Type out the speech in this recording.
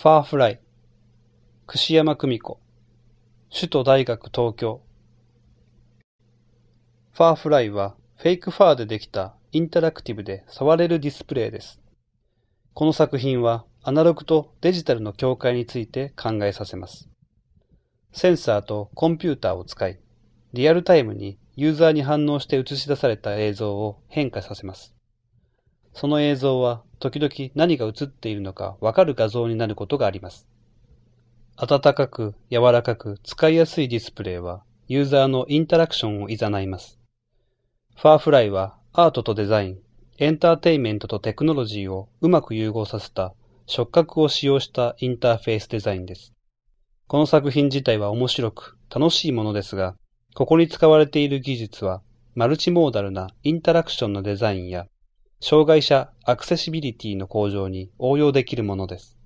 ファーフライ、串山久美子、首都大学東京。ファーフライはフェイクファーでできたインタラクティブで触れるディスプレイです。この作品はアナログとデジタルの境界について考えさせます。センサーとコンピューターを使い、リアルタイムにユーザーに反応して映し出された映像を変化させます。その映像は時々何が映っているのかわかる画像になることがあります。暖かく柔らかく使いやすいディスプレイはユーザーのインタラクションを誘います。ファーフライはアートとデザイン、エンターテイメントとテクノロジーをうまく融合させた触覚を使用したインターフェースデザインです。この作品自体は面白く楽しいものですが、ここに使われている技術はマルチモーダルなインタラクションのデザインや障害者アクセシビリティの向上に応用できるものです。